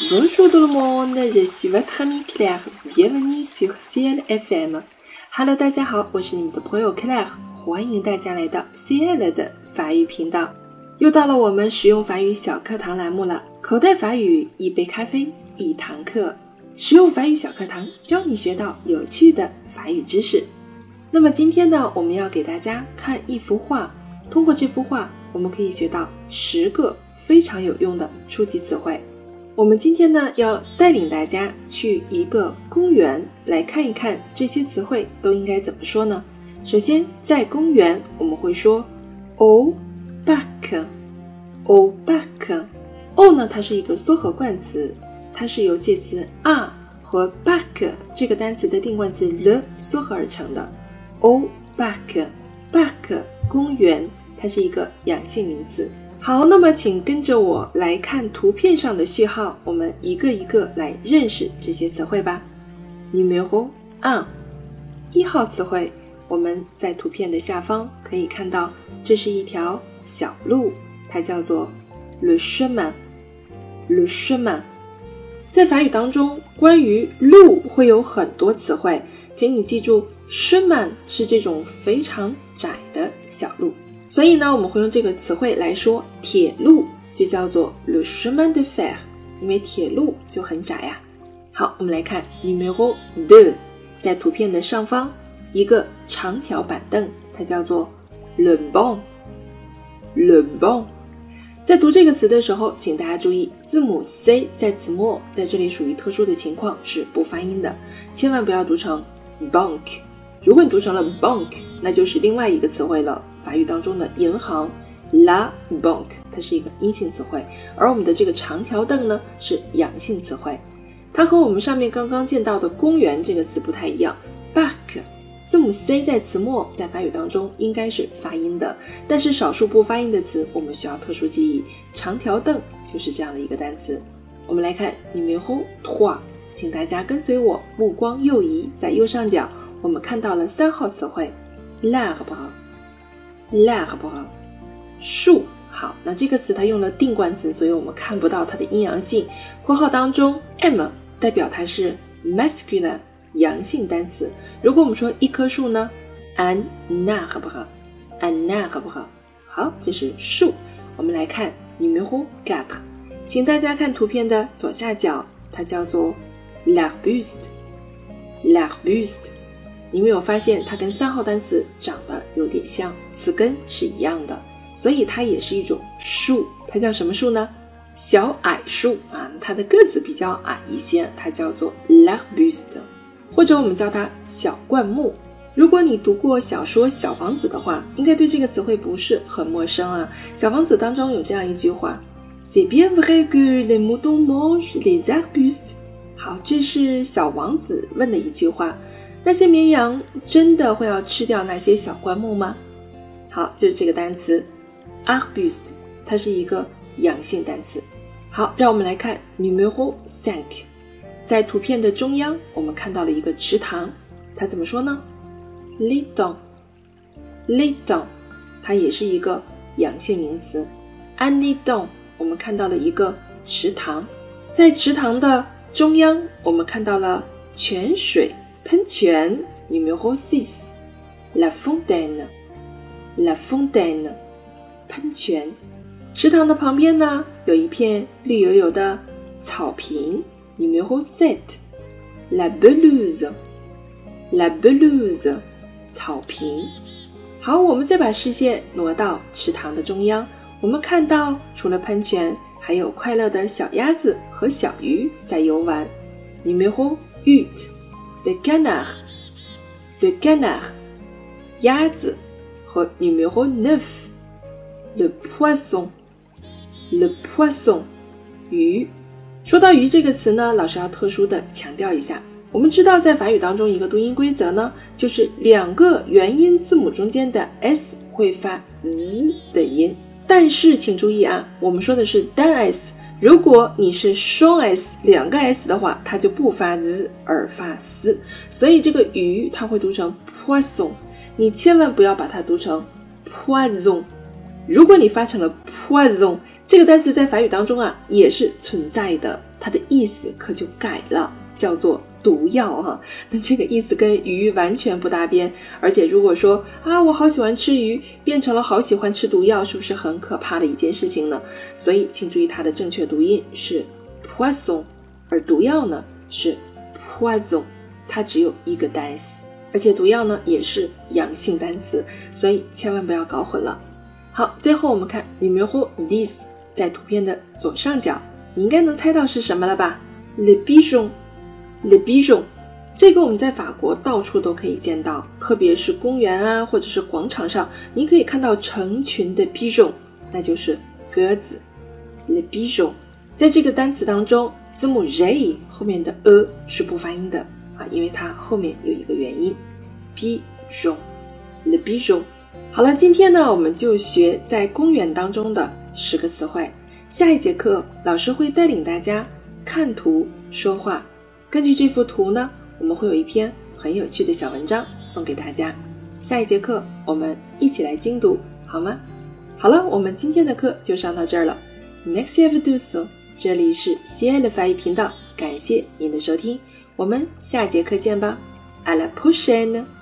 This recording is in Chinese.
Bonjour tout le monde, je suis votre ami Claire. Bienvenue sur CL FM. Hello，大家好，我是你们的朋友 Claire，欢迎大家来到 CL 的法语频道。又到了我们实用法语小课堂栏目了，口袋法语一杯咖啡一堂课，实用法语小课堂教你学到有趣的法语知识。那么今天呢，我们要给大家看一幅画，通过这幅画，我们可以学到十个非常有用的初级词汇。我们今天呢，要带领大家去一个公园来看一看这些词汇都应该怎么说呢？首先，在公园我们会说 o b a c k o b a c k o 呢，它是一个缩合冠词，它是由介词 “a” 和 “bac” 这个单词的定冠词 “le” 缩合而成的。“au bac”，“bac” 公园，它是一个阳性名词。好，那么请跟着我来看图片上的序号，我们一个一个来认识这些词汇吧。Numéro un，一号词汇，我们在图片的下方可以看到，这是一条小路，它叫做 le chemin。le chemin，在法语当中，关于路会有很多词汇，请你记住，chemin 是这种非常窄的小路。所以呢，我们会用这个词汇来说铁路，就叫做 le chemin de fer，因为铁路就很窄呀。好，我们来看 numéro deux，在图片的上方一个长条板凳，它叫做 le banc，le banc。在读这个词的时候，请大家注意字母 c 在词末，在这里属于特殊的情况是不发音的，千万不要读成 bank。如果你读成了 bank，那就是另外一个词汇了。法语当中的银行，la banque，它是一个阴性词汇，而我们的这个长条凳呢是阳性词汇。它和我们上面刚刚见到的公园这个词不太一样。back，字母 c 在词末，在法语当中应该是发音的，但是少数不发音的词我们需要特殊记忆。长条凳就是这样的一个单词。我们来看 numéro t r o 请大家跟随我，目光右移，在右上角，我们看到了三号词汇，l'arbre。l'arbre，树。好，那这个词它用了定冠词，所以我们看不到它的阴阳性。括号当中，m 代表它是 masculine 阳性单词。如果我们说一棵树呢，un arbre，un arbre。好，这是树。我们来看 numéro quatre，请大家看图片的左下角，它叫做 l'arbuste，l'arbuste。你没有发现它跟三号单词长得有点像，词根是一样的，所以它也是一种树。它叫什么树呢？小矮树啊，它的个子比较矮一些，它叫做 l'arbuste，或者我们叫它小灌木。如果你读过小说《小王子》的话，应该对这个词汇不是很陌生啊。《小王子》当中有这样一句话：“C'est bien vrai que les moutons mangent les arbustes。”好，这是小王子问的一句话。那些绵羊真的会要吃掉那些小灌木吗？好，就是这个单词，arbus，它是一个阳性单词。好，让我们来看 numéro cinq，在图片的中央，我们看到了一个池塘，它怎么说呢？Lidon，Lidon，它也是一个阳性名词。Anidon，我们看到了一个池塘，在池塘的中央，我们看到了泉水。喷泉，numéro six，la fontaine，la fontaine，喷泉。池塘的旁边呢，有一片绿油油的草坪，numéro sept，la pelouse，la pelouse，草坪。好，我们再把视线挪到池塘的中央，我们看到除了喷泉，还有快乐的小鸭子和小鱼在游玩，numéro huit。Le canard，le canard，鸭子和 numéro neuf，le poisson，le poisson，鱼。说到鱼这个词呢，老师要特殊的强调一下。我们知道，在法语当中，一个读音规则呢，就是两个元音字母中间的 s 会发 z 的音。但是请注意啊，我们说的是单 s。如果你是双 s 两个 s 的话，它就不发 z 而发 s，所以这个鱼它会读成 poison，你千万不要把它读成 poison。如果你发成了 poison，这个单词在法语当中啊也是存在的，它的意思可就改了，叫做毒药哈。那这个意思跟鱼完全不搭边，而且如果说啊我好喜欢吃鱼，变成了好喜欢吃毒药，是不是很可怕的一件事情呢？所以请注意它的正确读音是 poison，而毒药呢是 poison，它只有一个单词，而且毒药呢也是阳性单词，所以千万不要搞混了。好，最后我们看 numéro dix。在图片的左上角，你应该能猜到是什么了吧？Le bijon，le Le Bijon，这个我们在法国到处都可以见到，特别是公园啊，或者是广场上，你可以看到成群的 bijon，那就是鸽子。Le bijon，在这个单词当中，字母 j 后面的 a 是不发音的啊，因为它后面有一个元音。bijon，le bijon。好了，今天呢，我们就学在公园当中的。十个词汇，下一节课老师会带领大家看图说话。根据这幅图呢，我们会有一篇很有趣的小文章送给大家。下一节课我们一起来精读，好吗？好了，我们今天的课就上到这儿了。Next have do so，这里是西安的法语频道，感谢您的收听，我们下节课见吧。À la prochaine。